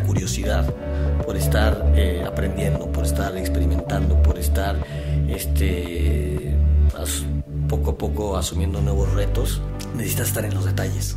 curiosidad por estar eh, aprendiendo, por estar experimentando, por estar este, poco a poco asumiendo nuevos retos, necesitas estar en los detalles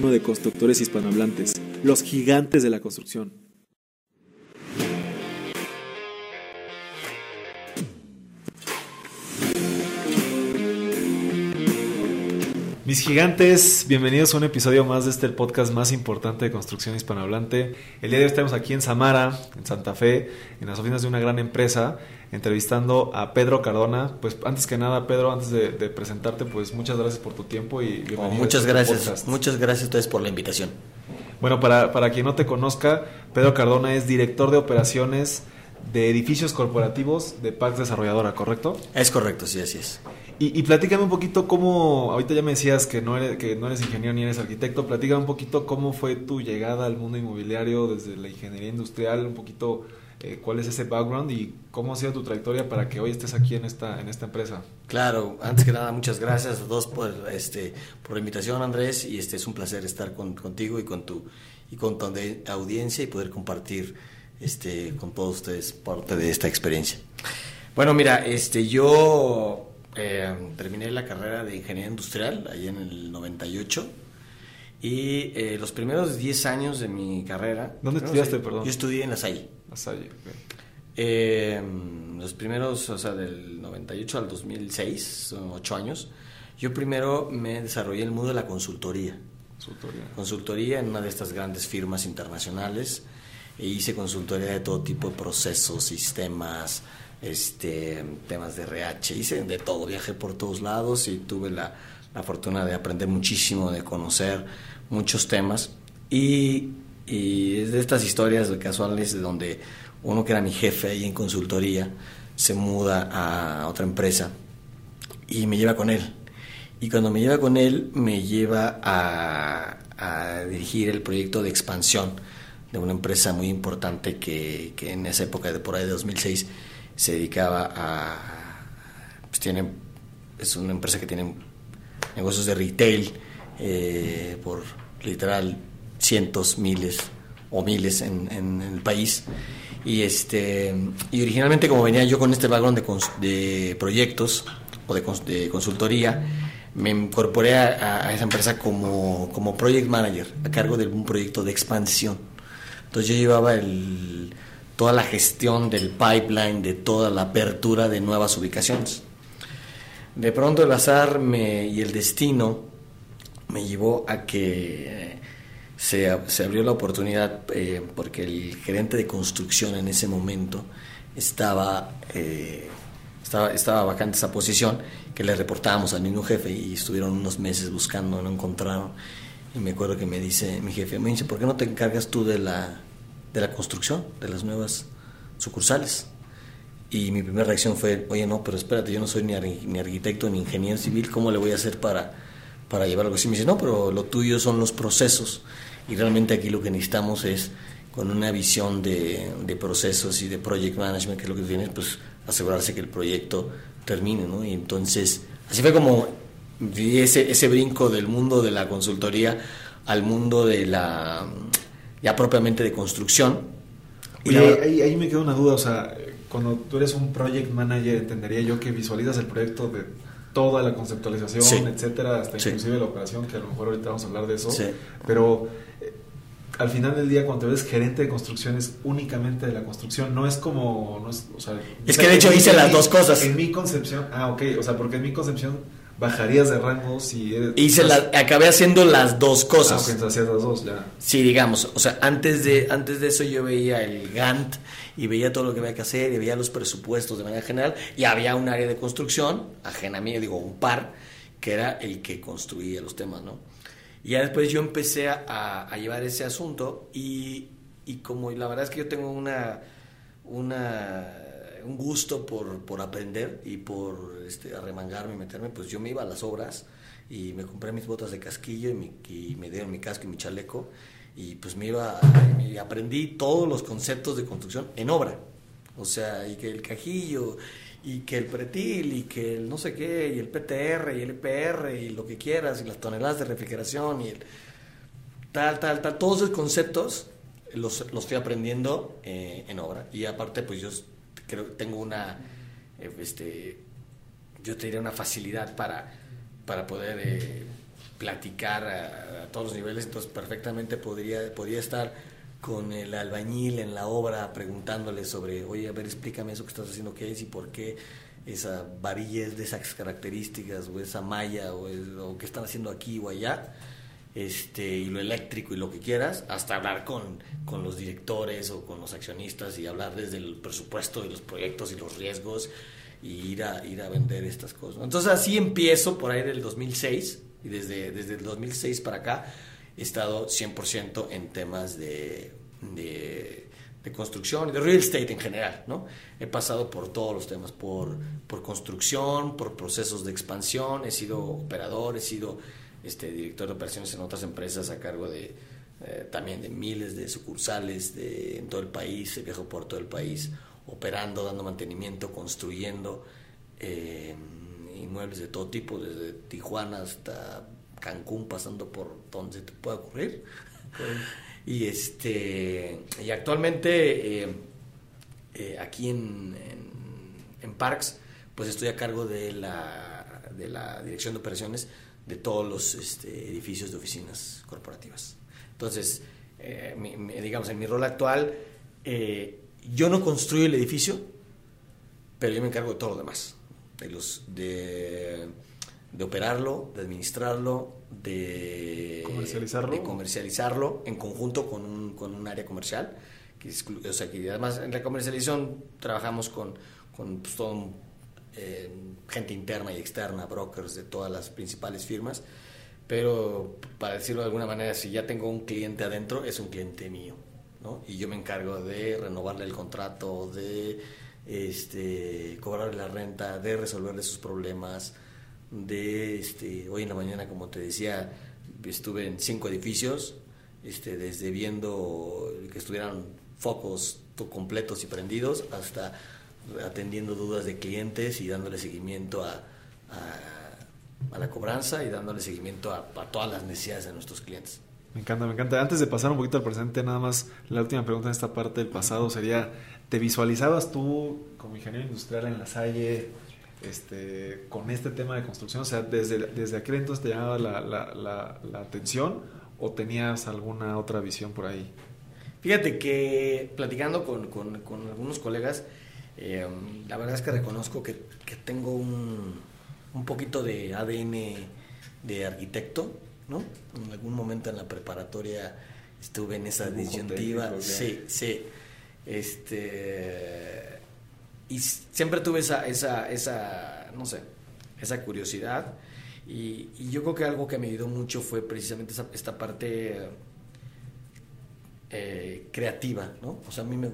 de constructores hispanohablantes, los gigantes de la construcción. Mis gigantes, bienvenidos a un episodio más de este podcast más importante de construcción hispanohablante. El día de hoy estamos aquí en Samara, en Santa Fe, en las oficinas de una gran empresa, entrevistando a Pedro Cardona. Pues antes que nada, Pedro, antes de, presentarte, pues muchas gracias por tu tiempo y bienvenido. muchas este gracias, muchas gracias a ustedes por la invitación. Bueno, para, para quien no te conozca, Pedro Cardona es director de operaciones de edificios corporativos de Pax Desarrolladora, ¿correcto? Es correcto, sí, así es. Y, y, platícame un poquito cómo, ahorita ya me decías que no, eres, que no eres ingeniero ni eres arquitecto, platícame un poquito cómo fue tu llegada al mundo inmobiliario desde la ingeniería industrial, un poquito eh, cuál es ese background y cómo ha sido tu trayectoria para que hoy estés aquí en esta, en esta empresa. Claro, antes que nada muchas gracias a todos por, este, por la invitación Andrés y este es un placer estar contigo y con tu, y con tu audiencia y poder compartir este, con todos ustedes parte de esta experiencia. Bueno, mira, este, yo eh, terminé la carrera de ingeniería industrial ahí en el 98 y eh, los primeros 10 años de mi carrera... ¿Dónde estudiaste, perdón? Yo estudié en La Salle. La Salle, eh, los primeros, o sea, del 98 al 2006, son 8 años, yo primero me desarrollé el mundo de la consultoría. Consultoría. Consultoría en una de estas grandes firmas internacionales. E hice consultoría de todo tipo de procesos, sistemas, este, temas de RH, hice de todo, viajé por todos lados y tuve la, fortuna de aprender muchísimo, de conocer muchos temas y, y es de estas historias casuales de donde uno que era mi jefe ahí en consultoría se muda a otra empresa y me lleva con él. Y cuando me lleva con él, me lleva a, dirigir el proyecto de expansión de una empresa muy importante que, que en esa época, de por ahí de 2006, se dedicaba a, pues es una empresa que tiene negocios de retail eh, por literal cientos, miles o miles en, en, el país. Y, este, y originalmente como venía yo con este background de, de proyectos o de, de, consultoría, me incorporé a, a, esa empresa como, como project manager a cargo de un proyecto de expansión. Entonces yo llevaba el, toda la gestión del pipeline, de toda la apertura de nuevas ubicaciones. De pronto el azar me, y el destino me llevó a que se, abrió la oportunidad eh, porque el gerente de construcción en ese momento estaba, eh, estaba, estaba vacante esa posición que le reportábamos al mismo jefe y estuvieron unos meses buscando, no encontraron. Y me acuerdo que me dice mi jefe, me dice, ¿por qué no te encargas tú de la de la construcción de las nuevas sucursales. Y mi primera reacción fue, oye, no, pero espérate, yo no soy ni, ni arquitecto ni ingeniero civil, ¿cómo le voy a hacer para, para llevar algo así? Me dice, no, pero lo tuyo son los procesos. Y realmente aquí lo que necesitamos es, con una visión de, de procesos y de project management, que es lo que tienes, pues asegurarse que el proyecto termine, ¿no? Y entonces, así fue como ese, ese brinco del mundo de la consultoría al mundo de la ya propiamente de construcción. Y ahí, ahí, me queda una duda, o sea, cuando tú eres un project manager, entendería yo que visualizas el proyecto de toda la conceptualización, etcétera, hasta inclusive la operación, que a lo mejor ahorita vamos a hablar de eso, pero eh, al final del día cuando eres gerente de construcción es únicamente de la construcción, no es como, no es, o sea, es que de hecho hice las dos cosas. En mi concepción, ah, ok, o sea, porque en mi concepción bajarías de rango si Y se la, acabé haciendo las dos cosas. Ah, hacías las dos, ya. Sí, digamos, o sea, antes de, antes de eso yo veía el Gantt y veía todo lo que había que hacer y veía los presupuestos de manera general y había un área de construcción, ajena a mí, digo, un par, que era el que construía los temas, ¿no? Y ya después yo empecé a, llevar ese asunto y y como la verdad es que yo tengo una, una un gusto por, por aprender y por este, arremangarme y meterme, pues yo me iba a las obras y me compré mis botas de casquillo y, mi, y me dieron mi casco y mi chaleco y pues me iba y aprendí todos los conceptos de construcción en obra. O sea, y que el cajillo y que el pretil y que el no sé qué y el PTR y el EPR y lo que quieras y las toneladas de refrigeración y el tal, tal, tal, todos esos conceptos los, los estoy aprendiendo eh, en obra. Y aparte, pues yo creo que tengo una, eh, este, yo te diría una facilidad para, para poder eh, platicar a, todos los niveles, entonces perfectamente podría, podría estar con el albañil en la obra preguntándole sobre, oye, a ver, explícame eso que estás haciendo, qué es y por qué esa varilla es de esas características, o esa malla, o, o qué están haciendo aquí o allá este, y lo eléctrico y lo que quieras, hasta hablar con, con los directores o con los accionistas y hablar desde el presupuesto de los proyectos y los riesgos y ir a, ir a vender estas cosas. Entonces así empiezo por ahí del 2006 y desde, desde el 2006 para acá he estado 100% en temas de, de, construcción y de real estate en general. ¿no? He pasado por todos los temas, por, por construcción, por procesos de expansión, he sido operador, he sido este, director de operaciones en otras empresas a cargo de eh, también de miles de sucursales de, en todo el país, viajó por todo el país, operando, dando mantenimiento, construyendo eh, inmuebles de todo tipo, desde Tijuana hasta Cancún, pasando por donde te pueda ocurrir. y este y actualmente eh, aquí en, en, en, Parks, pues estoy a cargo de la, de la dirección de operaciones de todos los este, edificios de oficinas corporativas. Entonces, eh, digamos, en mi rol actual, eh, yo no construyo el edificio, pero yo me encargo de todo lo demás, de, los, de, de operarlo, de administrarlo, de comercializarlo, de comercializarlo en conjunto con un, con un área comercial. Que o sea, que además en la comercialización trabajamos con, con pues, todo eh, gente interna y externa, brokers de todas las principales firmas, pero para decirlo de alguna manera, si ya tengo un cliente adentro, es un cliente mío, ¿no? Y yo me encargo de renovarle el contrato, de este, cobrarle la renta, de resolverle sus problemas, de, este, hoy en la mañana, como te decía, estuve en cinco edificios, este, desde viendo que estuvieran focos completos y prendidos hasta atendiendo dudas de clientes y dándole seguimiento a, a, la cobranza y dándole seguimiento a, todas las necesidades de nuestros clientes. Me encanta, me encanta. Antes de pasar un poquito al presente, nada más la última pregunta en esta parte del pasado sería, ¿te visualizabas tú como ingeniero industrial en la Salle este, con este tema de construcción? O sea, ¿desde, desde aquel entonces te llamaba la, la, la, atención o tenías alguna otra visión por ahí? Fíjate que platicando con, con, con algunos colegas, eh, la verdad es que reconozco que, que tengo un, un, poquito de ADN de arquitecto, ¿no? En algún momento en la preparatoria estuve en esa disyuntiva. Sí, sí. Este, y siempre tuve esa, esa, esa, no sé, esa curiosidad. Y, y, yo creo que algo que me ayudó mucho fue precisamente esa, esta parte eh, creativa, ¿no? O sea, a mí me,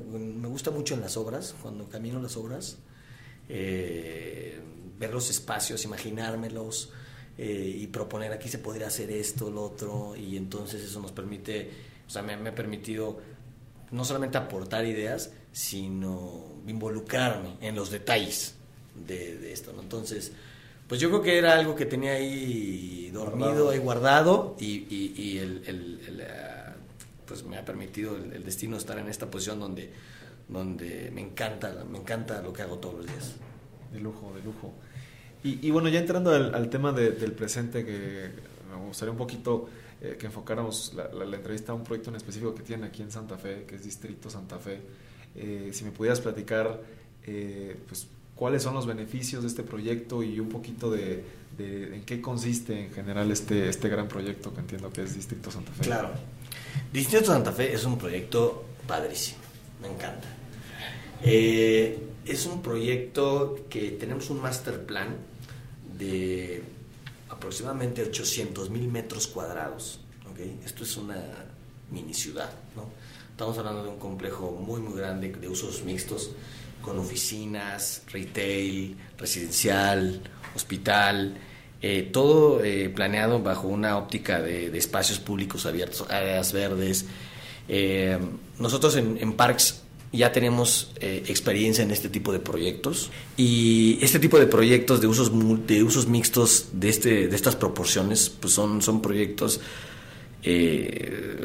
gusta mucho en las obras, cuando camino las obras, eh, ver los espacios, imaginármelos eh, y proponer aquí se podría hacer esto, lo otro, y entonces eso nos permite, o sea, me, ha permitido no solamente aportar ideas, sino involucrarme en los detalles de, esto, ¿no? Entonces, pues yo creo que era algo que tenía ahí dormido, ahí guardado, y, el pues me ha permitido el, destino estar en esta posición donde, donde me encanta, me encanta lo que hago todos los días. De lujo, de lujo. Y, bueno, ya entrando al, tema del presente, que me gustaría un poquito eh, que enfocáramos la, entrevista a un proyecto en específico que tienen aquí en Santa Fe, que es Distrito Santa Fe. Eh, si me pudieras platicar, eh, pues, cuáles son los beneficios de este proyecto y un poquito de, en qué consiste en general este, este gran proyecto que entiendo que es Distrito Santa Fe. Claro. Distrito Santa Fe es un proyecto padrísimo, me encanta. Eh, es un proyecto que tenemos un master plan de aproximadamente 800 mil metros cuadrados. ¿okay? Esto es una mini ciudad, ¿no? Estamos hablando de un complejo muy, muy grande de usos mixtos, con oficinas, retail, residencial, hospital, eh, todo eh, planeado bajo una óptica de, espacios públicos abiertos, áreas verdes. Eh, nosotros en, en, Parks ya tenemos experiencia en este tipo de proyectos y este tipo de proyectos de usos, de usos mixtos de, este, de estas proporciones pues son, son proyectos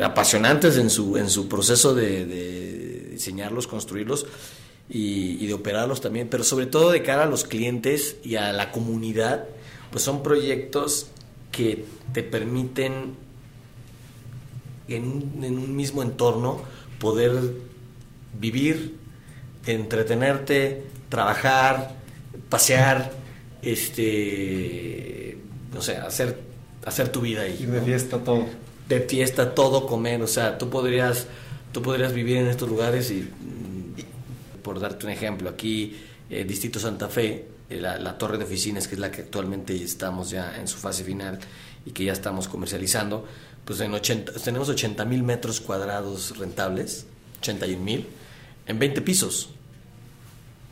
apasionantes en su, en su proceso de, diseñarlos, construirlos y, y de operarlos también, pero sobre todo de cara a los clientes y a la comunidad pues son proyectos que te permiten en un, mismo entorno poder vivir, entretenerte, trabajar, pasear, este, no sé, hacer, hacer tu vida ahí. Ir de fiesta todo. De fiesta todo, comer, o sea, tú podrías, tú podrías vivir en estos lugares y, por darte un ejemplo, aquí, eh, Distrito Santa Fe, eh, la, torre de oficinas, que es la que actualmente estamos ya en su fase final y que ya estamos comercializando, pues en 80, tenemos 80 mil metros cuadrados rentables, 81 mil, en 20 pisos.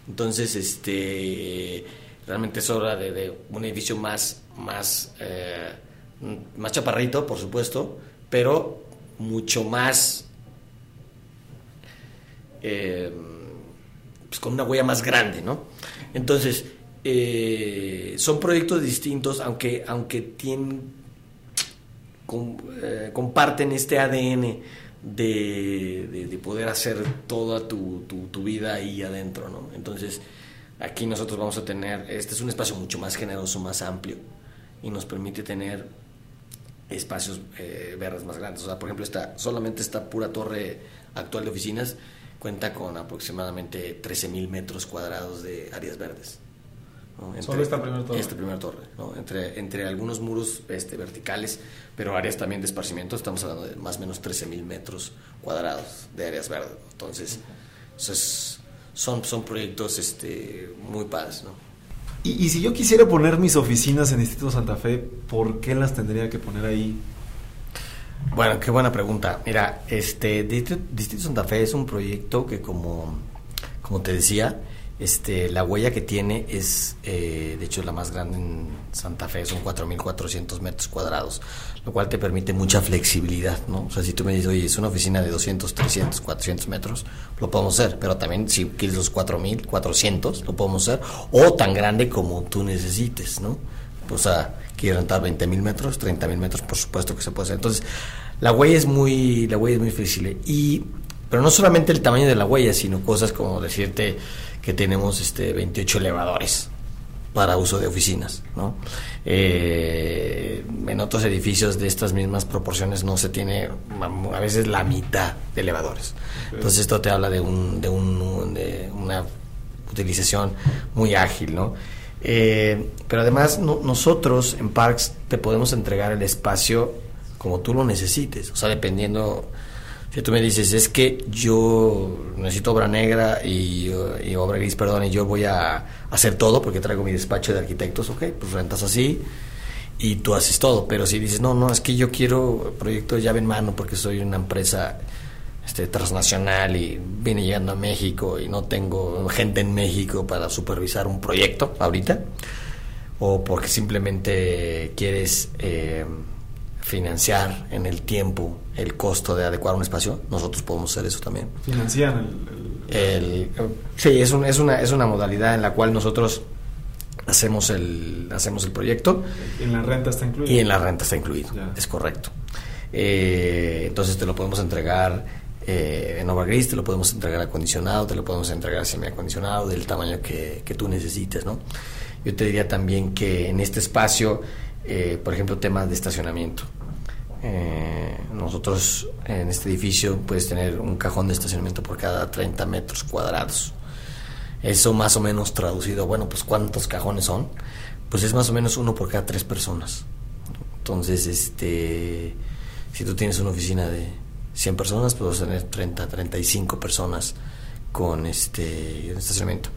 Entonces, este, realmente es hora de, un edificio más, más, eh, más chaparrito, por supuesto, pero mucho más, eh, pues con una huella más grande, ¿no? Entonces, eh, son proyectos distintos, aunque, aunque tienen, eh, comparten este ADN de, poder hacer toda tu, vida ahí adentro, ¿no? Entonces, aquí nosotros vamos a tener, este es un espacio mucho más generoso, más amplio, y nos permite tener espacios eh, verdes más grandes. O sea, por ejemplo, esta, solamente esta pura torre actual de oficinas cuenta con aproximadamente 13.000 metros cuadrados de áreas verdes. Solo esta primera torre. Esta primera torre, entre, entre algunos muros este, verticales, pero áreas también de esparcimiento, estamos hablando de más o menos 13.000 metros cuadrados de áreas verdes. Entonces, son, son proyectos este, muy padres. ¿no? Y, si yo quisiera poner mis oficinas en Instituto Santa Fe, ¿por qué las tendría que poner ahí? Bueno, qué buena pregunta. Mira, este Distrito, Santa Fe es un proyecto que como, como te decía, este, la huella que tiene es, eh, de hecho, la más grande en Santa Fe, son 4.400 metros cuadrados, lo cual te permite mucha flexibilidad, ¿no? O sea, si tú me dices, oye, es una oficina de 200, 300, 400 metros, lo podemos hacer, pero también si quieres los 4.400, lo podemos hacer, o tan grande como tú necesites, ¿no? O sea, quieres rentar 20.000 metros, 30.000 metros, por supuesto que se puede hacer. Entonces, la huella es muy, la huella es muy flexible. Y, pero no solamente el tamaño de la huella, sino cosas como decirte, que tenemos este 28 elevadores para uso de oficinas, ¿no? Eh, en otros edificios de estas mismas proporciones no se tiene a veces la mitad de elevadores. Entonces esto te habla de, un, de, un, de una utilización muy ágil, ¿no? Eh, pero además nosotros en Parks te podemos entregar el espacio como tú lo necesites, o sea, dependiendo si tú me dices, es que yo necesito obra negra y, obra gris, perdón, y yo voy a hacer todo porque traigo mi despacho de arquitectos, ok, pues rentas así y tú haces todo. Pero si dices, no, no, es que yo quiero proyecto de llave en mano porque soy una empresa este, transnacional y viene llegando a México y no tengo gente en México para supervisar un proyecto ahorita, o porque simplemente quieres... Eh, financiar en el tiempo el costo de adecuar un espacio, nosotros podemos hacer eso también. ¿Financiar el, sí, es, es, una, es una modalidad en la cual nosotros hacemos el, hacemos el proyecto. En la renta está incluido. Y en la renta está incluido, es correcto. Eh, entonces te lo podemos entregar eh, en obra gris, te lo podemos entregar acondicionado, te lo podemos entregar semi-acondicionado del tamaño que, que tú necesites, ¿no? Yo te diría también que en este espacio eh, por ejemplo, temas de estacionamiento. Eh, nosotros en este edificio puedes tener un cajón de estacionamiento por cada 30 metros cuadrados. Eso más o menos traducido, bueno, pues ¿cuántos cajones son? Pues es más o menos uno por cada tres personas. Entonces, este, si tú tienes una oficina de 100 personas, puedes tener 30, 35 personas con este estacionamiento.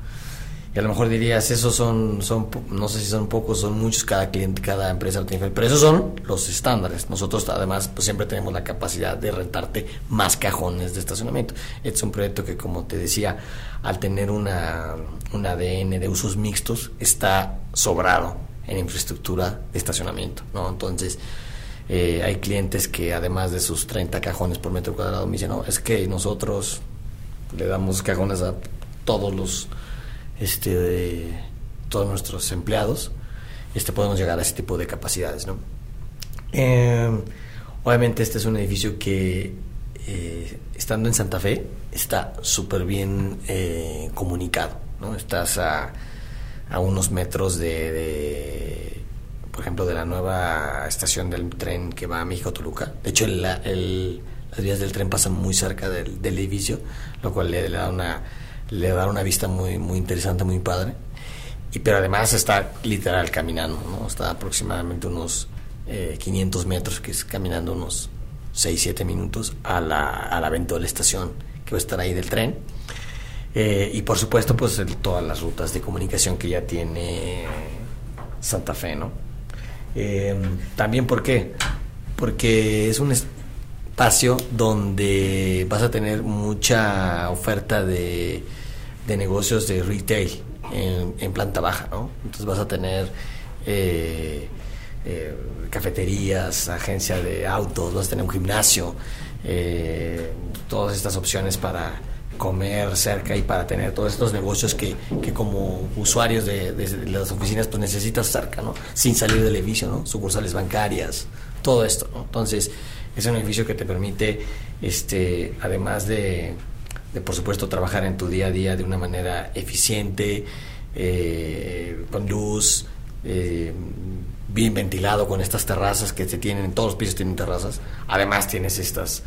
Y a lo mejor dirías, esos son, son, no sé si son pocos, son muchos, cada cliente, cada empresa lo tiene, pero esos son los estándares. Nosotros además pues siempre tenemos la capacidad de rentarte más cajones de estacionamiento. Este es un proyecto que como te decía, al tener una, un ADN de usos mixtos, está sobrado en infraestructura de estacionamiento, ¿no? Entonces, eh, hay clientes que además de sus 30 cajones por metro cuadrado me dicen, no, es que nosotros le damos cajones a todos los este, de todos nuestros empleados, este, podemos llegar a ese tipo de capacidades. ¿no? Em, obviamente este es un edificio que, eh, estando en Santa Fe, está súper bien eh, comunicado. ¿no? Estás a, a unos metros de, por ejemplo, de la nueva estación del tren que va a México-Toluca. De hecho, el, las vías del tren pasan muy cerca del, del edificio, lo cual le da una le da una vista muy, muy interesante, muy padre. Y, pero además está literal caminando, ¿no? Está aproximadamente unos 500 eh, metros, que es caminando unos 6, 7 minutos a la, a la de la estación que va a estar ahí del tren. Eh, y por supuesto, pues todas las rutas de comunicación que ya tiene Santa Fe, ¿no? Eh, también, ¿por qué? Porque es un espacio donde vas a tener mucha oferta de de negocios de retail en, planta baja, ¿no? Entonces vas a tener eh, eh, cafeterías, agencia de autos, vas a tener un gimnasio, eh, todas estas opciones para comer cerca y para tener todos estos negocios que, que como usuarios de, las oficinas pues necesitas cerca, ¿no? Sin salir del edificio, ¿no? Sucursales bancarias, todo esto, ¿no? Entonces es un edificio que te permite, este, además de de por supuesto trabajar en tu día a día de una manera eficiente, eh, con luz, eh, bien ventilado con estas terrazas que se tienen, en todos los pisos tienen terrazas. Además tienes estas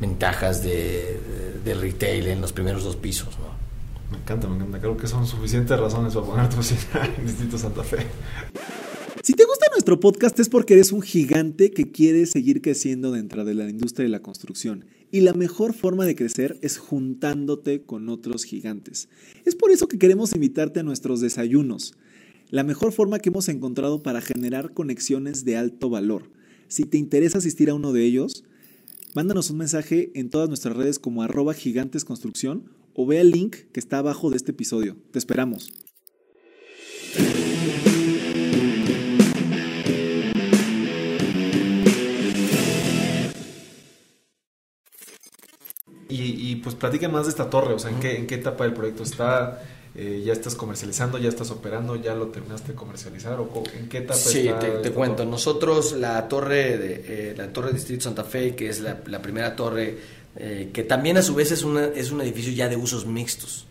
ventajas de, de, retail en los primeros dos pisos. ¿no? Me encanta, me encanta. Creo que son suficientes razones para poner tu oficina en Distrito Santa Fe. Si te gusta nuestro podcast es porque eres un gigante que quiere seguir creciendo dentro de la industria de la construcción. Y la mejor forma de crecer es juntándote con otros gigantes. Es por eso que queremos invitarte a nuestros desayunos. La mejor forma que hemos encontrado para generar conexiones de alto valor. Si te interesa asistir a uno de ellos, mándanos un mensaje en todas nuestras redes como arroba gigantesconstrucción o ve el link que está abajo de este episodio. Te esperamos. Y, pues platique más de esta torre, o sea, ¿en qué, en qué etapa del proyecto está? Eh, ¿Ya estás comercializando? ¿Ya estás operando? ¿Ya lo terminaste de comercializar? ¿O en qué etapa sí, está? Sí, te, cuento. Nosotros, la torre de eh, la torre Distrito Santa Fe, que es la, primera torre, eh, que también a su vez es, una, es un edificio ya de usos mixtos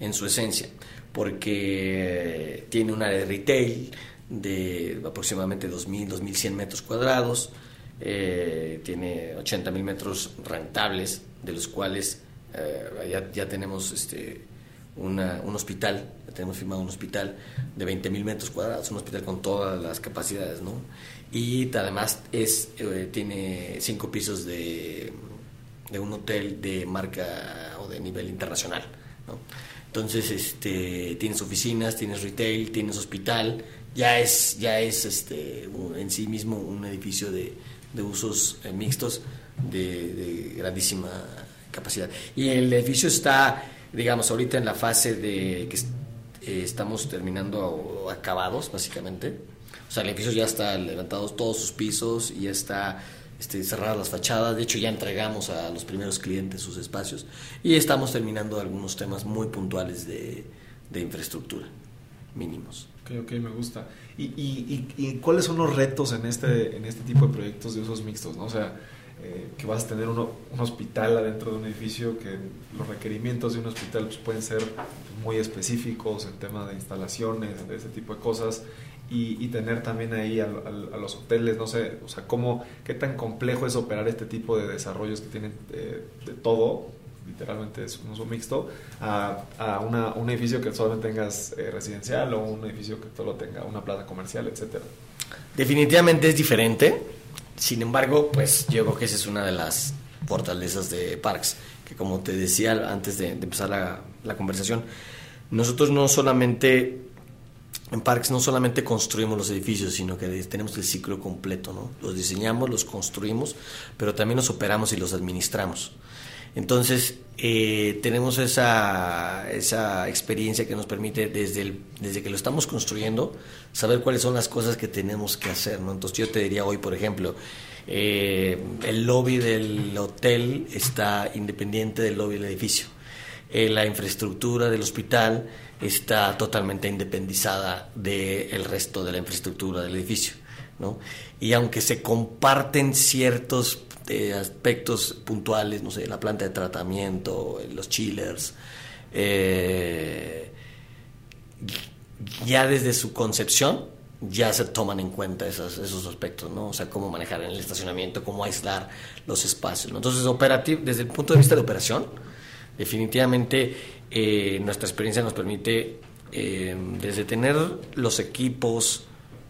en su esencia, porque tiene un área de retail de aproximadamente 2.000, 2.100 metros cuadrados, tiene 80.000 metros rentables de los cuales eh, ya, ya, tenemos este, un hospital, ya tenemos firmado un hospital de 20 mil metros cuadrados, un hospital con todas las capacidades, ¿no? Y además es, eh, tiene cinco pisos de, de, un hotel de marca o de nivel internacional, ¿no? Entonces, este, tienes oficinas, tienes retail, tienes hospital, ya es, ya es este, en sí mismo un edificio de, de usos eh, mixtos de, grandísima capacidad. Y el edificio está, digamos, ahorita en la fase de que eh, estamos terminando acabados, básicamente. O sea, el edificio ya está levantado todos sus pisos y ya está este, cerradas las fachadas. De hecho, ya entregamos a los primeros clientes sus espacios y estamos terminando algunos temas muy puntuales de, de infraestructura, mínimos. Ok, ok, me gusta. ¿Y, y, y, cuáles son los retos en este, en este tipo de proyectos de usos mixtos? ¿no? O sea, eh, que vas a tener un hospital adentro de un edificio, que los requerimientos de un hospital pues, pueden ser muy específicos en tema de instalaciones, de ese tipo de cosas, y, tener también ahí a, los hoteles, no sé, o sea, cómo, qué tan complejo es operar este tipo de desarrollos que tienen de, todo, literalmente es un uso mixto, a, a un edificio que solamente tengas eh, residencial o un edificio que solo tenga una plaza comercial, etcétera. Definitivamente es diferente sin embargo, pues yo creo que esa es una de las fortalezas de Parks, que como te decía antes de, empezar la, conversación, nosotros no solamente en Parks no solamente construimos los edificios, sino que tenemos el ciclo completo, ¿no? Los diseñamos, los construimos, pero también los operamos y los administramos. Entonces, eh, tenemos esa, esa experiencia que nos permite, desde, desde que lo estamos construyendo, saber cuáles son las cosas que tenemos que hacer. Entonces, yo te diría hoy, por ejemplo, eh, el lobby del hotel está independiente del lobby del edificio. Eh, la infraestructura del hospital está totalmente independizada del resto de la infraestructura del edificio. ¿no? Y aunque se comparten ciertos eh, aspectos puntuales, no sé, la planta de tratamiento, los chillers, eh, ya desde su concepción ya se toman en cuenta esos, esos aspectos, ¿no? O sea, cómo manejar en el estacionamiento, cómo aislar los espacios. Entonces, operativo, desde el punto de vista de operación, definitivamente eh, nuestra experiencia nos permite, eh, desde tener los equipos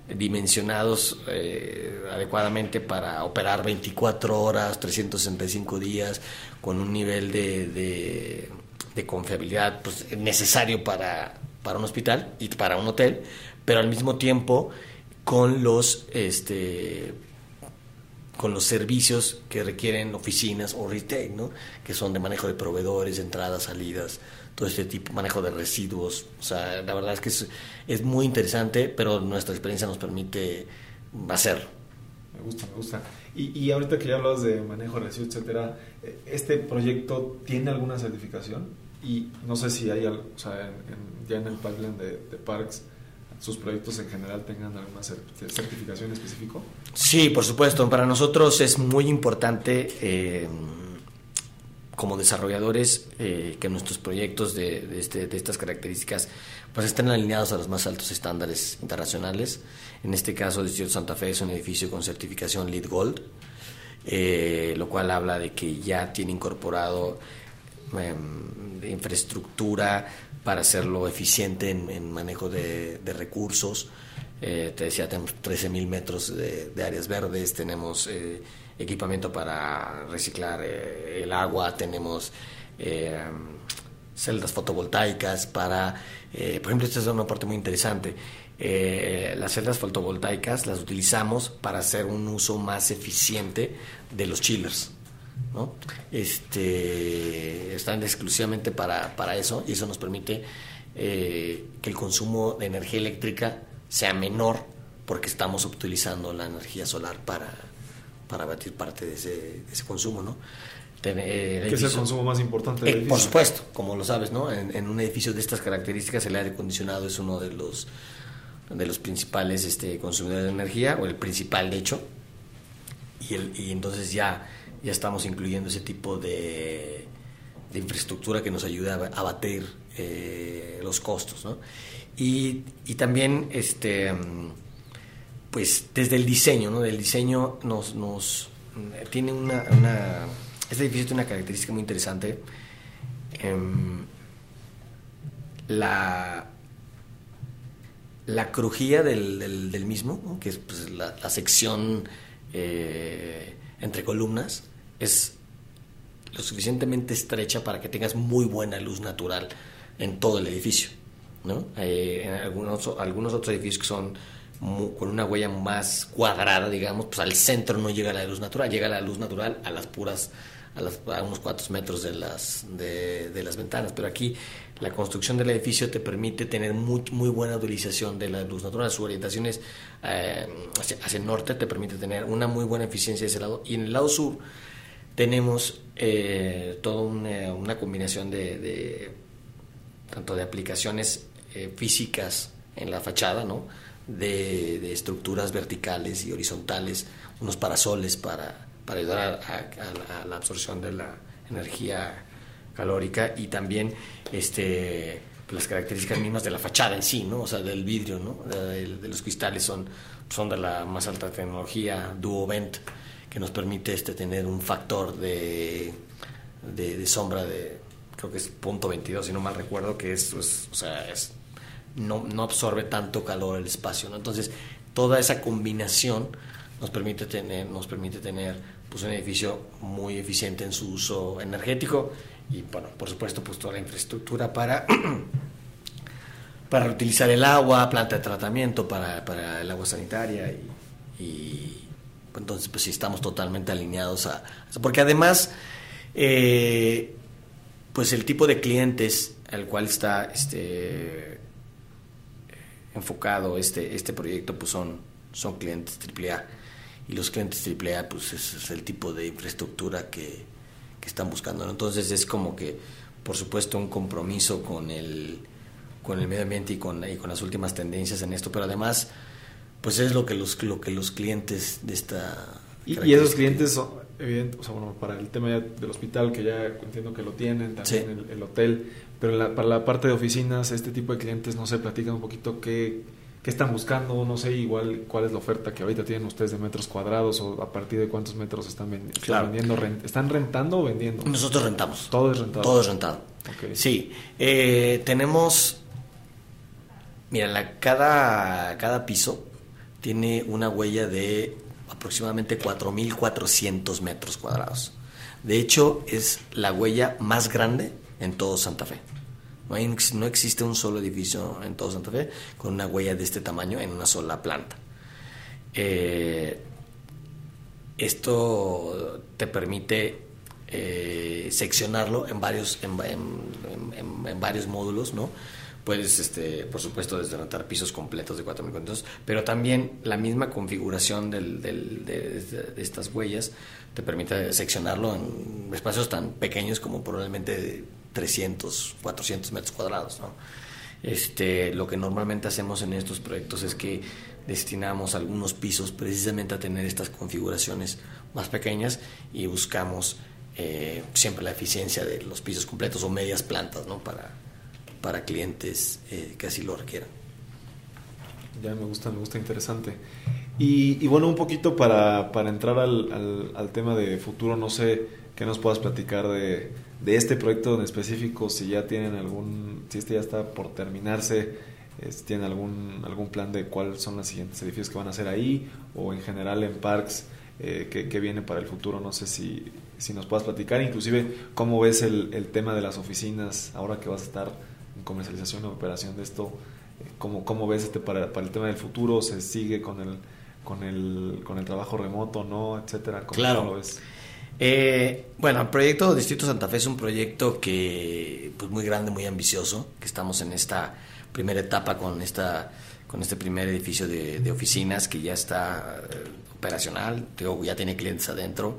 dimensionados eh, adecuadamente para operar 24 horas, 365 días, con un nivel de, de, confiabilidad pues, necesario para, para un hospital y para un hotel, pero al mismo tiempo con los este con los servicios que requieren oficinas o retail, ¿no? que son de manejo de proveedores, entradas, salidas, todo este tipo, manejo de residuos. O sea, la verdad es que es, es muy interesante, pero nuestra experiencia nos permite hacerlo. Me gusta, me gusta. Y, y ahorita que ya hablas de manejo de residuos, etcétera, ¿este proyecto tiene alguna certificación? Y no sé si hay, o sea, ya en el pipeline de, de Parks, sus proyectos en general tengan alguna certificación específica? Sí, por supuesto. Para nosotros es muy importante eh, como desarrolladores eh, que nuestros proyectos de, este, de, estas características pues estén alineados a los más altos estándares internacionales. En este caso, el Distrito Santa Fe es un edificio con certificación LEED Gold, eh, lo cual habla de que ya tiene incorporado em, infraestructura para hacerlo eficiente en, manejo de, recursos. Eh, te decía, tenemos 13.000 metros de, áreas verdes, tenemos eh, equipamiento para reciclar eh, el agua, tenemos celdas fotovoltaicas para, por ejemplo, esta es una parte muy interesante. las celdas fotovoltaicas las utilizamos para hacer un uso más eficiente de los chillers. ¿no? Este, están exclusivamente para, para eso y eso nos permite eh, que el consumo de energía eléctrica sea menor porque estamos utilizando la energía solar para, para batir parte de ese, ese consumo, ¿no? Eh, ¿Qué es el consumo más importante del eh, Por supuesto, como lo sabes, ¿no? En, un edificio de estas características el aire acondicionado es uno de los de los principales este, consumidores de energía, o el principal de hecho, y, el, y entonces ya ya estamos incluyendo ese tipo de, infraestructura que nos ayuda a abatir eh, los costos. ¿no? Y, también este, pues desde el diseño, ¿no? del diseño nos, nos tiene una, este edificio tiene una característica muy interesante. Em, la, la crujía del, mismo, que es pues, la, sección eh, entre columnas, es lo suficientemente estrecha para que tengas muy buena luz natural en todo el edificio. ¿no? Eh, en algunos, algunos otros edificios que son con una huella más cuadrada, digamos, pues al centro no llega la luz natural, llega la luz natural a las puras, a, las, a unos cuantos metros de las, de, las ventanas. Pero aquí la construcción del edificio te permite tener muy, muy buena utilización de la luz natural. Su orientación es eh, hacia, el norte, te permite tener una muy buena eficiencia de ese lado. Y en el lado sur, tenemos eh, toda una, combinación de, tanto de aplicaciones eh, físicas en la fachada, ¿no? De, estructuras verticales y horizontales, unos parasoles para, para ayudar a, la absorción de la energía calórica y también este, las características mismas de la fachada en sí, ¿no? o sea, del vidrio, ¿no? de, los cristales son, son de la más alta tecnología, Duo Vent que nos permite este, tener un factor de, de, sombra de, creo que es punto 22, si no mal recuerdo, que es, pues, o sea, es, no, no, absorbe tanto calor el espacio. Entonces, toda esa combinación nos permite tener, nos permite tener pues, un edificio muy eficiente en su uso energético y, bueno, por supuesto, pues toda la infraestructura para para reutilizar el agua, planta de tratamiento para, para el agua sanitaria y, pues, entonces pues sí estamos totalmente alineados a... Porque además, eh, pues el tipo de clientes al cual está este, enfocado este, este proyecto pues son, son clientes AAA y los clientes AAA pues es el tipo de infraestructura que, que están buscando. Entonces es como que, por supuesto, un compromiso con el, con el medio ambiente y con, y con las últimas tendencias en esto, pero además, pues es lo que los, lo que los clientes de esta... Y, esos clientes, son, evidente, o sea, bueno, para el tema del hospital, que ya entiendo que lo tienen, también el, hotel, pero para la parte de oficinas, este tipo de clientes, no sé, platican un poquito qué qué están buscando, no sé igual cuál es la oferta que ahorita tienen ustedes de metros cuadrados o a partir de cuántos metros están, vendiendo. ¿Están rentando o vendiendo? Nosotros rentamos. Todo es rentado. Todo es rentado. Sí. Eh, tenemos, mira, la, cada, cada piso tiene una huella de aproximadamente 4.400 metros cuadrados. De hecho, es la huella más grande en todo Santa Fe. No, no existe un solo edificio en todo Santa Fe con una huella de este tamaño en una sola planta. Eh, esto te permite eh, seccionarlo en varios, en, varios módulos, ¿no? Puedes, este, por supuesto, desrentar pisos completos de 4.400, pero también la misma configuración del, de, estas huellas te permite seccionarlo en espacios tan pequeños como probablemente 300, 400 metros cuadrados. ¿no? Este, lo que normalmente hacemos en estos proyectos es que destinamos algunos pisos precisamente a tener estas configuraciones más pequeñas y buscamos eh, siempre la eficiencia de los pisos completos o medias plantas ¿no? para, para clientes eh, que así lo requieran. Ya me gusta, me gusta interesante. Y, bueno, un poquito para, para entrar al, al, al tema de futuro, no sé qué nos puedas platicar de, de este proyecto en específico, si ya tienen algún, si este ya está por terminarse, si tienen algún, algún plan de cuáles son los siguientes edificios que van a hacer ahí, o en general en Parks, eh, que, viene para el futuro, no sé si, si nos puedas platicar, inclusive cómo ves el, el, tema de las oficinas, ahora que vas a estar comercialización o operación de esto, eh, ¿cómo, cómo ves este para, para el tema del futuro? ¿Se sigue con el, con el, con el trabajo remoto, no, etcétera? ¿Cómo, claro. lo ves? Eh, bueno, el proyecto Distrito Santa Fe es un proyecto que pues muy grande, muy ambicioso, que estamos en esta primera etapa con esta con este primer edificio de, oficinas que ya está eh, operacional, ya tiene clientes adentro,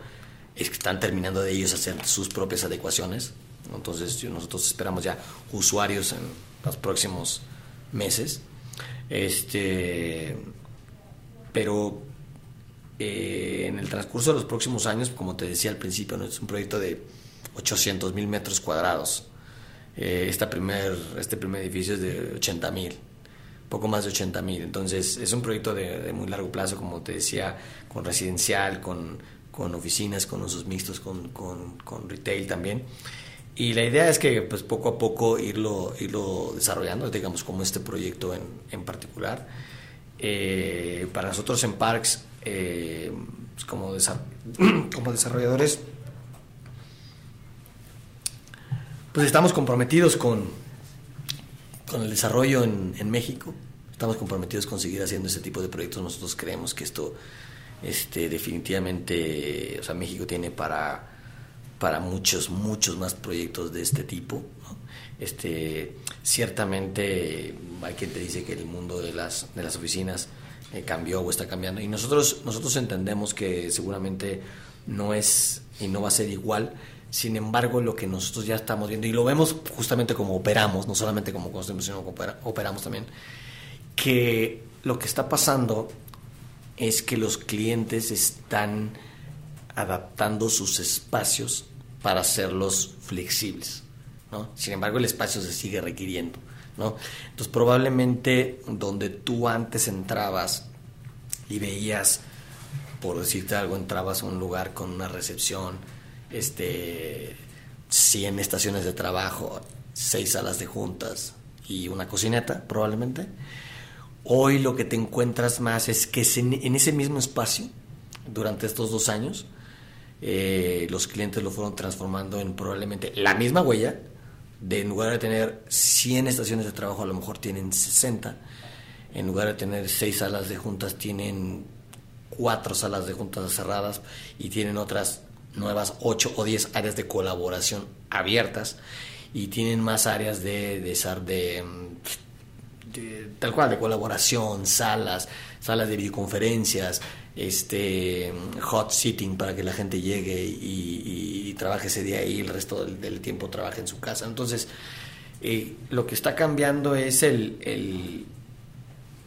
es que están terminando de ellos hacer sus propias adecuaciones, entonces nosotros esperamos ya usuarios en los próximos meses, este, pero eh, en el transcurso de los próximos años, como te decía al principio, ¿no? es un proyecto de 800 mil metros cuadrados. Eh, esta primer, este primer edificio es de 80 mil, poco más de 80 mil. Entonces es un proyecto de, muy largo plazo, como te decía, con residencial, con, con oficinas, con usos mixtos, con, con, con, retail también. Y la idea es que pues poco a poco irlo, irlo desarrollando, digamos como este proyecto en, en particular. Eh, para nosotros en Parks eh, pues, como, como desarrolladores, pues estamos comprometidos con, con el desarrollo en, México, estamos comprometidos con seguir haciendo ese tipo de proyectos. Nosotros creemos que esto este, definitivamente, o sea, México tiene para, para muchos, muchos más proyectos de este tipo. Este, ciertamente hay quien te dice que el mundo de las, de las oficinas eh, cambió o está cambiando. Y nosotros, nosotros entendemos que seguramente no es y no va a ser igual. Sin embargo, lo que nosotros ya estamos viendo, y lo vemos justamente como operamos, no solamente como construimos, sino como operamos también, que lo que está pasando es que los clientes están adaptando sus espacios para hacerlos flexibles. ¿no? Sin embargo, el espacio se sigue requiriendo. ¿no? Entonces probablemente donde tú antes entrabas y veías, por decirte algo, entrabas a un lugar con una recepción, este, 100 estaciones de trabajo, 6 salas de juntas y una cocineta probablemente. Hoy lo que te encuentras más es que en ese mismo espacio, durante estos dos años, eh, los clientes lo fueron transformando en probablemente la misma huella, de en lugar de tener 100 estaciones de trabajo, a lo mejor tienen 60. En lugar de tener 6 salas de juntas, tienen 4 salas de juntas cerradas y tienen otras nuevas 8 o 10 áreas de colaboración abiertas y tienen más áreas de, de, de, de tal cual, de colaboración, salas, salas de videoconferencias, este hot sitting para que la gente llegue y, trabaje ese día y el resto del, tiempo trabaje en su casa. Entonces, eh, lo que está cambiando es el, el,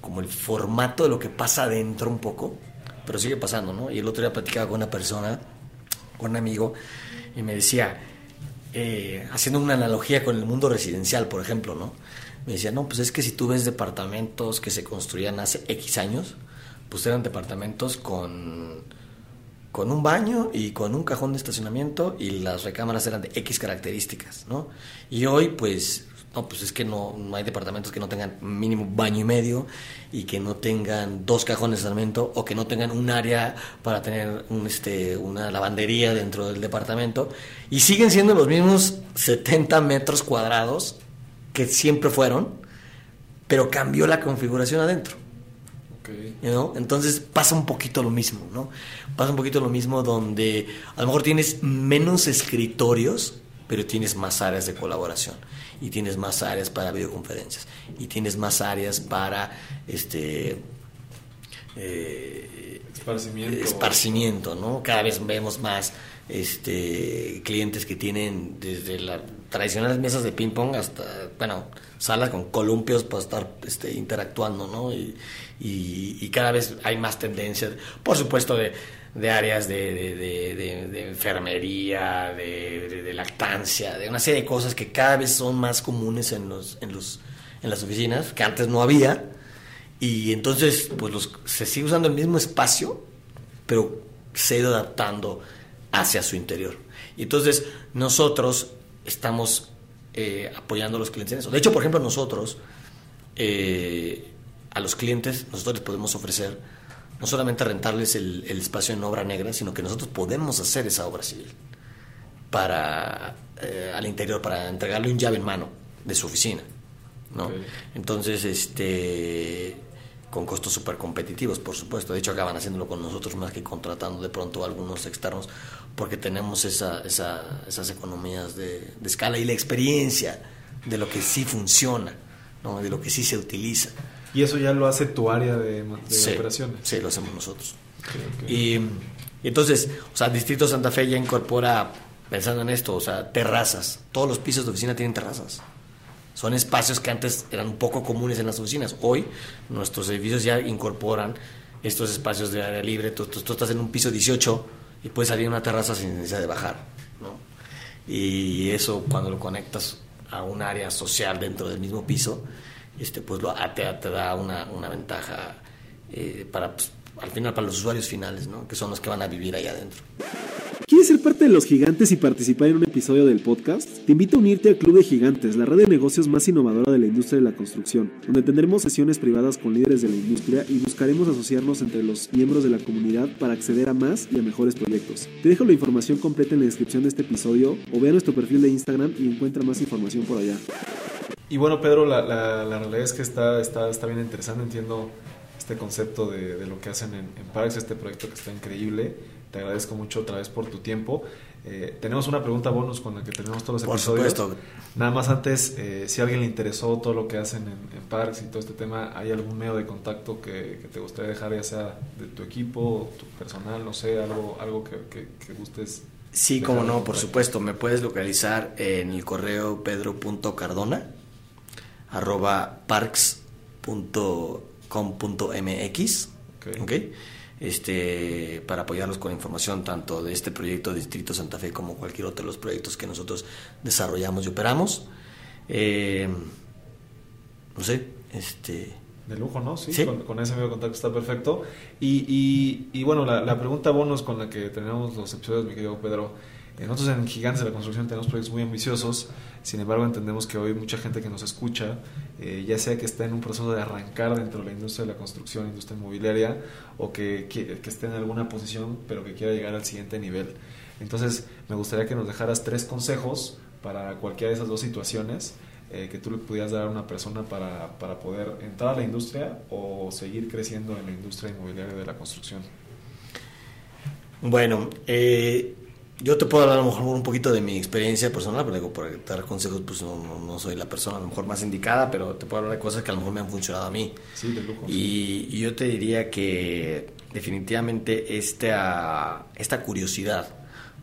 como el formato de lo que pasa adentro un poco, pero sigue pasando, ¿no? Y el otro día platicaba con una persona, con un amigo, y me decía, eh, haciendo una analogía con el mundo residencial, por ejemplo, ¿no? Me decía, no, pues es que si tú ves departamentos que se construían hace X años, pues eran departamentos con, con un baño y con un cajón de estacionamiento y las recámaras eran de X características, ¿no? Y hoy, pues, no, pues es que no, hay departamentos que no tengan mínimo baño y medio y que no tengan dos cajones de estacionamiento o que no tengan un área para tener un, este, una lavandería dentro del departamento y siguen siendo los mismos 70 metros cuadrados que siempre fueron, pero cambió la configuración adentro. Entonces pasa un poquito lo mismo, ¿no? Pasa un poquito lo mismo donde a lo mejor tienes menos escritorios, pero tienes más áreas de colaboración y tienes más áreas para videoconferencias y tienes más áreas para este eh, esparcimiento. esparcimiento, ¿no? Cada vez vemos más este clientes que tienen desde las tradicionales mesas de ping pong hasta bueno salas con columpios para estar este, interactuando, ¿no? Y, y, cada vez hay más tendencias, por supuesto, de, de áreas de, de, enfermería, de, lactancia, de una serie de cosas que cada vez son más comunes en, los, en, los, en las oficinas, que antes no había. Y entonces, pues los, se sigue usando el mismo espacio, pero se ha ido adaptando hacia su interior. Y entonces, nosotros estamos eh, apoyando a los clientes en eso. De hecho, por ejemplo, nosotros, eh, a los clientes, nosotros les podemos ofrecer no solamente rentarles el, espacio en obra negra, sino que nosotros podemos hacer esa obra civil para eh, al interior, para entregarle un llave en mano de su oficina. ¿no? Entonces, este con costos súper competitivos, por supuesto. De hecho, acaban haciéndolo con nosotros más que contratando de pronto a algunos externos, porque tenemos esa, esa, esas economías de, de, escala y la experiencia de lo que sí funciona, ¿no? de lo que sí se utiliza. ¿Y eso ya lo hace tu área de, operaciones? Sí, lo hacemos nosotros. Y, y, entonces, o sea, Distrito Santa Fe ya incorpora, pensando en esto, o sea, terrazas. Todos los pisos de oficina tienen terrazas. Son espacios que antes eran un poco comunes en las oficinas. Hoy nuestros edificios ya incorporan estos espacios de área libre. Tú, estás en un piso 18 y puedes salir a una terraza sin necesidad de bajar. ¿no? Y eso cuando lo conectas a un área social dentro del mismo piso, este, pues lo, te, te da una, una ventaja eh, para, pues, al final, para los usuarios finales, ¿no? que son los que van a vivir ahí adentro. ¿Quieres ser parte de los gigantes y participar en un episodio del podcast? Te invito a unirte al Club de Gigantes, la red de negocios más innovadora de la industria de la construcción, donde tendremos sesiones privadas con líderes de la industria y buscaremos asociarnos entre los miembros de la comunidad para acceder a más y a mejores proyectos. Te dejo la información completa en la descripción de este episodio o ve a nuestro perfil de Instagram y encuentra más información por allá. Y bueno, Pedro, la, la, realidad es que está, está, está bien interesante, entiendo este concepto de, de lo que hacen en, en Parks, este proyecto que está increíble te agradezco mucho otra vez por tu tiempo. Eh, tenemos una pregunta bonus con la que tenemos todos los episodios. Por supuesto. Nada más antes, eh, si a alguien le interesó todo lo que hacen en, Parks y todo este tema, ¿hay algún medio de contacto que, te gustaría dejar, ya sea de tu equipo, tu personal, no sé, algo, algo que, que, gustes? Sí, como no, por supuesto. Me puedes localizar en el correo pedro.cardona arroba parks.com.mx. Okay. okay este, para apoyarlos con información tanto de este proyecto Distrito Santa Fe como cualquier otro de los proyectos que nosotros desarrollamos y operamos. Eh, no sé, este... De lujo, ¿no? Sí, Con, ese medio de contacto está perfecto. Y, y, bueno, la, la, pregunta bonus con la que tenemos los episodios, mi querido Pedro, eh, nosotros en Gigantes de la Construcción tenemos proyectos muy ambiciosos, sin embargo entendemos que hoy mucha gente que nos escucha, eh, ya sea que está en un proceso de arrancar dentro de la industria de la construcción, industria inmobiliaria, o que, que, esté en alguna posición pero que quiera llegar al siguiente nivel. Entonces me gustaría que nos dejaras tres consejos para cualquiera de esas dos situaciones eh, que tú le pudieras dar a una persona para, para poder entrar a la industria o seguir creciendo en la industria inmobiliaria de la construcción? Bueno, eh, yo te puedo hablar a lo mejor un poquito de mi experiencia personal, pero digo, por dar consejos, pues no, no, soy la persona a lo mejor más indicada, pero te puedo hablar de cosas que a lo mejor me han funcionado a mí. Sí, de lujo. Y, y yo te diría que definitivamente esta, esta curiosidad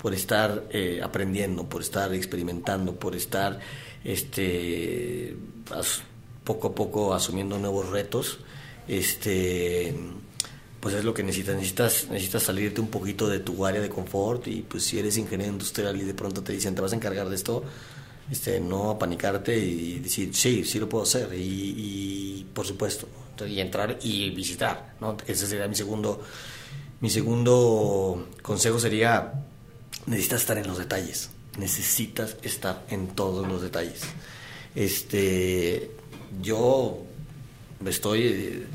por estar eh, aprendiendo, por estar experimentando, por estar este, poco a poco asumiendo nuevos retos, este, pues es lo que necesitas. necesitas. Necesitas salirte un poquito de tu área de confort y pues si eres ingeniero industrial y de pronto te dicen te vas a encargar de esto, este, no apanicarte y decir, sí, sí lo puedo hacer y, por supuesto, y entrar y visitar, ¿no? Ese sería mi segundo, mi segundo consejo sería, necesitas estar en los detalles, necesitas estar en todos los detalles. Este, yo estoy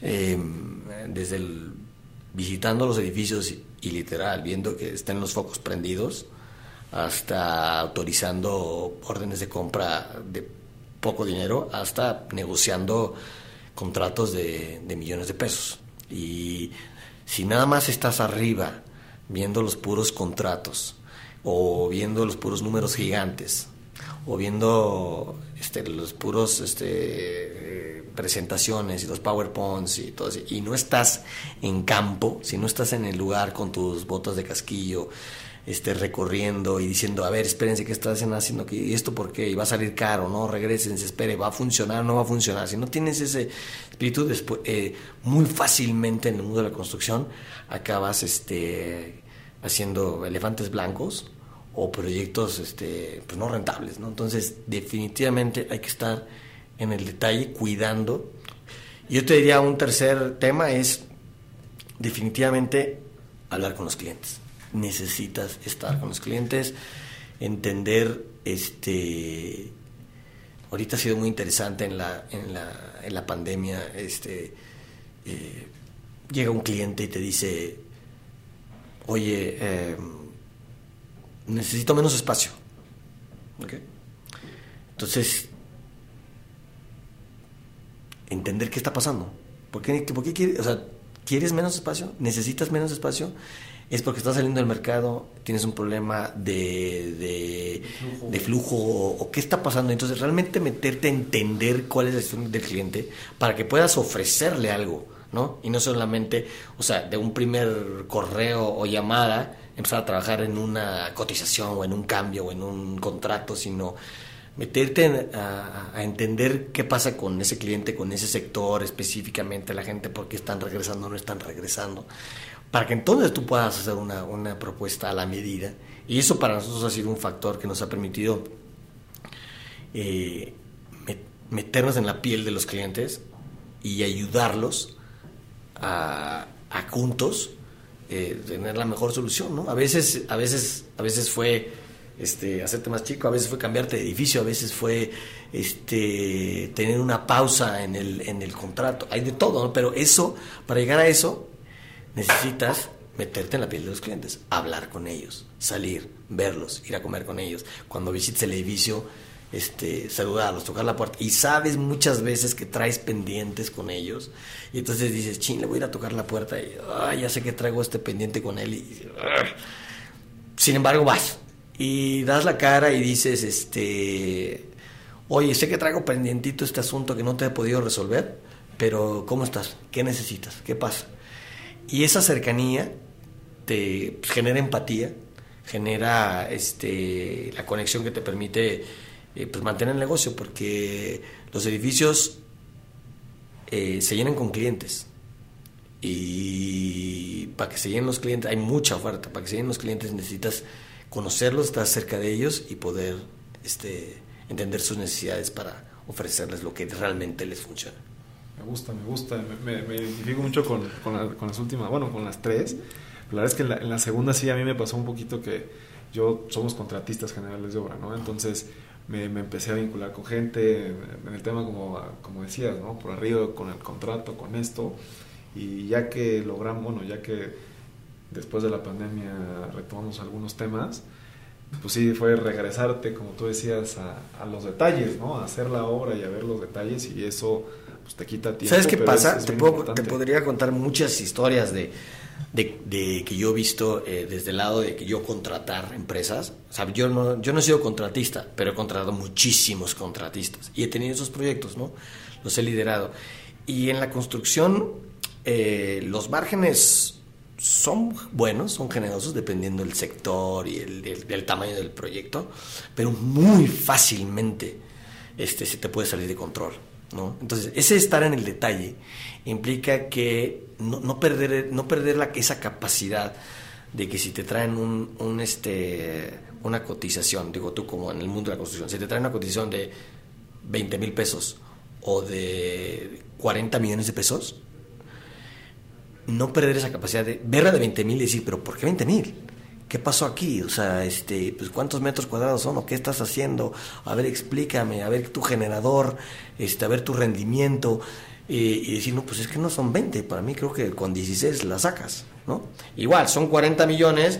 eh, desde visitando los edificios y literal, viendo que están los focos prendidos, hasta autorizando órdenes de compra de poco dinero, hasta negociando contratos de, millones de pesos. Y si nada más estás arriba viendo los puros contratos, o viendo los puros números gigantes, o viendo este, los puros este, eh, presentaciones y los PowerPoints y todo eso, y no estás en campo, si no estás en el lugar con tus botas de casquillo, este, recorriendo y diciendo, a ver, espérense, ¿qué están haciendo aquí? ¿Y esto por qué? ¿Y va a salir caro? ¿No? Regresen, se espere, ¿va a funcionar? ¿No va a funcionar? Si no tienes ese espíritu, después, eh, muy fácilmente en el mundo de la construcción acabas este, haciendo elefantes blancos o proyectos este, pues no rentables, ¿no? Entonces, definitivamente hay que estar en el detalle, cuidando. Yo te diría un tercer tema es definitivamente hablar con los clientes necesitas estar con los clientes, entender, este, ahorita ha sido muy interesante en la, en la, en la pandemia, este, eh, llega un cliente y te dice, oye, em, necesito menos espacio. Entonces, entender qué está pasando. ¿Por qué, por qué quieres, o sea, quieres menos espacio? ¿Necesitas menos espacio? es porque estás saliendo del mercado, tienes un problema de, de, flujo. o, qué está pasando. Entonces, realmente meterte a entender cuál es la situación del cliente para que puedas ofrecerle algo, ¿no? Y no solamente, o sea, de un primer correo o llamada, empezar a trabajar en una cotización o en un cambio o en un contrato, sino meterte a, entender qué pasa con ese cliente, con ese sector específicamente, la gente, por qué están regresando o no están regresando para que entonces tú puedas hacer una, una, propuesta a la medida. Y eso para nosotros ha sido un factor que nos ha permitido eh, meternos en la piel de los clientes y ayudarlos a, a juntos eh, tener la mejor solución. ¿no? A, veces, a, veces, a veces fue este, hacerte más chico, a veces fue cambiarte de edificio, a veces fue este, tener una pausa en el, en el contrato. Hay de todo, ¿no? pero eso, para llegar a eso, necesitas meterte en la piel de los clientes, hablar con ellos, salir, verlos, ir a comer con ellos. Cuando visites el edificio, este, saludarlos, tocar la puerta. Y sabes muchas veces que traes pendientes con ellos. Y entonces dices, ching, le voy a ir a tocar la puerta y ya sé que traigo este pendiente con él. Y, sin embargo, vas y das la cara y dices, este, oye, sé que traigo pendientito este asunto que no te he podido resolver, pero ¿cómo estás? ¿Qué necesitas? ¿Qué pasa? Y esa cercanía te pues, genera empatía, genera este, la conexión que te permite eh, pues, mantener el negocio, porque los edificios eh, se llenan con clientes. Y para que se llenen los clientes, hay mucha oferta. Para que se llenen los clientes necesitas conocerlos, estar cerca de ellos y poder este, entender sus necesidades para ofrecerles lo que realmente les funciona. Me gusta, me gusta. Me, identifico mucho con, con, las últimas, bueno, con las tres. La verdad es que en la, segunda sí a mí me pasó un poquito que yo somos contratistas generales de obra, ¿no? Entonces me, empecé a vincular con gente en el tema, como, como decías, ¿no? Por arriba, con el contrato, con esto. Y ya que logramos, bueno, ya que después de la pandemia retomamos algunos temas, pues sí, fue regresarte, como tú decías, a, los detalles, ¿no? A hacer la obra y a ver los detalles y eso pues, te quita tiempo. ¿Sabes qué pasa? te, te, podría contar muchas historias de, de, que yo he visto eh, desde el lado de que yo contratar empresas. O yo no, yo no he sido contratista, pero he contratado muchísimos contratistas y he tenido esos proyectos, ¿no? Los he liderado. Y en la construcción, eh, los márgenes son buenos, son generosos dependiendo del sector y el, del, tamaño del proyecto, pero muy fácilmente este, se te puede salir de control. Entonces, ese estar en el detalle implica que no, perder, no perder esa capacidad de que si te traen un, este, una cotización, digo tú como en el mundo de la construcción, si te traen una cotización de 20 mil pesos o de 40 millones de pesos, no perder esa capacidad de verla de 20 mil y decir, pero ¿por qué 20 mil? ¿Qué pasó aquí? O sea, este, pues, ¿cuántos metros cuadrados son? ¿O qué estás haciendo? A ver, explícame, a ver tu generador, este, a ver tu rendimiento. y decir, no, pues es que no son 20, para mí creo que con 16 la sacas, ¿no? Igual, son 40 millones,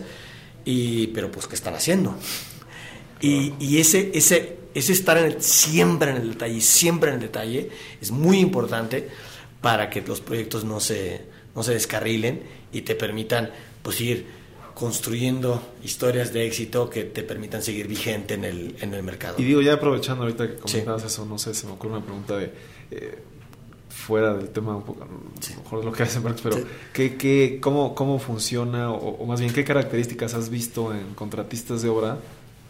y, pero pues, ¿qué están haciendo? Y, y ese, ese, ese estar en el, siempre en el detalle, siempre en el detalle, es muy importante para que los proyectos no se, no se descarrilen y te permitan pues ir construyendo historias de éxito que te permitan seguir vigente en el, en el mercado. Y digo, ya aprovechando ahorita que comentabas eso, no sé, se me ocurre una pregunta de... Eh, fuera del tema un poco, mejor de lo que hacen, pero ¿qué, qué, cómo, ¿cómo funciona o, más bien qué características has visto en contratistas de obra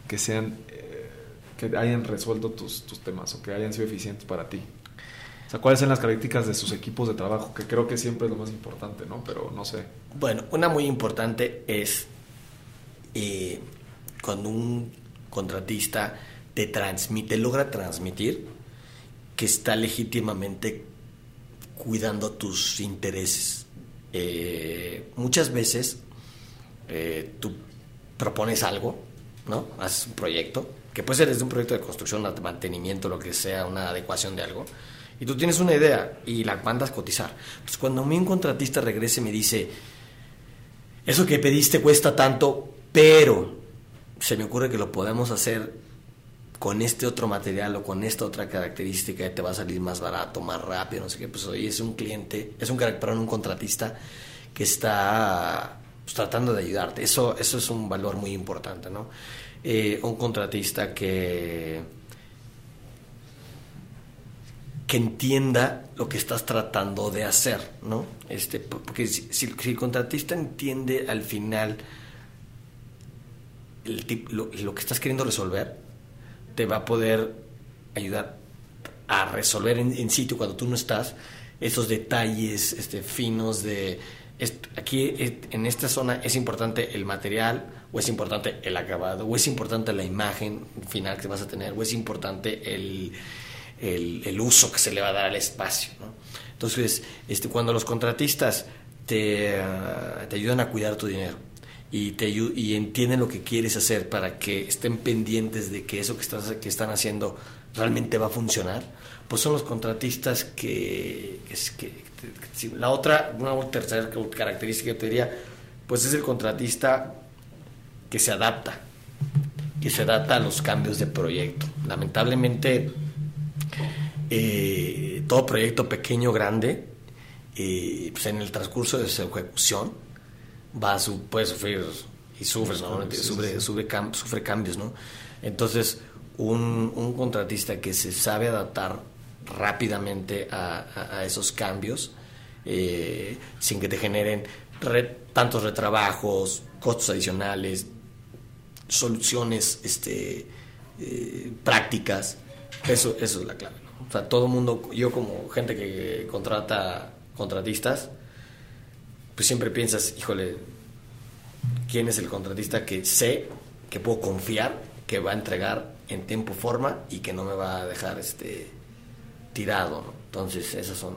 que sean eh, que hayan resuelto tus, tus temas o que hayan sido eficientes para ti? ¿Cuáles son las características de sus equipos de trabajo? Que creo que siempre es lo más importante, ¿no? Pero no sé. Bueno, una muy importante es eh, cuando un contratista te transmite, logra transmitir que está legítimamente cuidando tus intereses. Eh, muchas veces eh, tú propones algo, ¿no? Haces un proyecto, que puede ser desde un proyecto de construcción, mantenimiento, lo que sea, una adecuación de algo y tú tienes una idea y la mandas cotizar. Pues cuando a mí un contratista regrese y me dice, eso que pediste cuesta tanto, pero se me ocurre que lo podemos hacer con este otro material o con esta otra característica te va a salir más barato, más rápido, no sé qué, pues hoy es un cliente, es un, perdón, un contratista que está pues, tratando de ayudarte. Eso, eso es un valor muy importante, ¿no? Eh, un contratista que que entienda lo que estás tratando de hacer, ¿no? Este, porque si, el contratista entiende al final el lo, que estás queriendo resolver, te va a poder ayudar a resolver en, sitio cuando tú no estás esos detalles este, finos de aquí en esta zona es importante el material o es importante el acabado o es importante la imagen final que vas a tener o es importante el el, uso que se le va a dar al espacio. Entonces, este, cuando los contratistas te, ah, te, ayudan a cuidar tu dinero y, te, y entienden lo que quieres hacer para que estén pendientes de que eso que, estás, que están haciendo realmente va a funcionar, pues son los contratistas que... la otra, una tercera característica que te diría, pues es el contratista que se adapta, que se adapta a los cambios de proyecto. Lamentablemente eh, todo proyecto pequeño, grande, eh, pues en el transcurso de su ejecución va a su, puede sufrir y sufre, sufre, cambios, ¿no? Entonces, un, contratista que se sabe adaptar rápidamente a, esos cambios, eh, sin que te generen tantos retrabajos, costos adicionales, soluciones este, prácticas, eso, eso es la clave. O sea, todo el mundo, yo como gente que contrata contratistas, pues siempre piensas, híjole, ¿quién es el contratista que sé que puedo confiar que va a entregar en tiempo, forma y que no me va a dejar este tirado? Entonces, esas son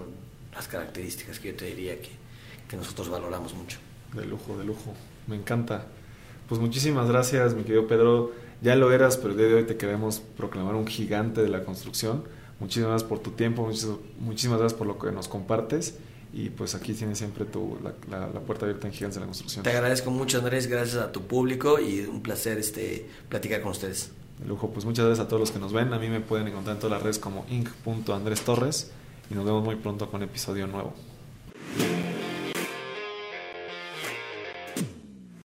las características que yo te diría que, que nosotros valoramos mucho. De lujo, de lujo. Me encanta. Pues muchísimas gracias, mi querido Pedro. Ya lo eras, pero el día de hoy te queremos proclamar un gigante de la construcción. Muchísimas gracias por tu tiempo, muchísimas gracias por lo que nos compartes Y pues aquí tienes siempre tu, la, puerta abierta en Gigantes de la Construcción. Te agradezco mucho, Andrés, gracias a tu público y un placer este, platicar con ustedes. De lujo, pues muchas gracias a todos los que nos ven. A mí me pueden encontrar en todas las redes como inc.andrestorres y nos vemos muy pronto con un episodio nuevo.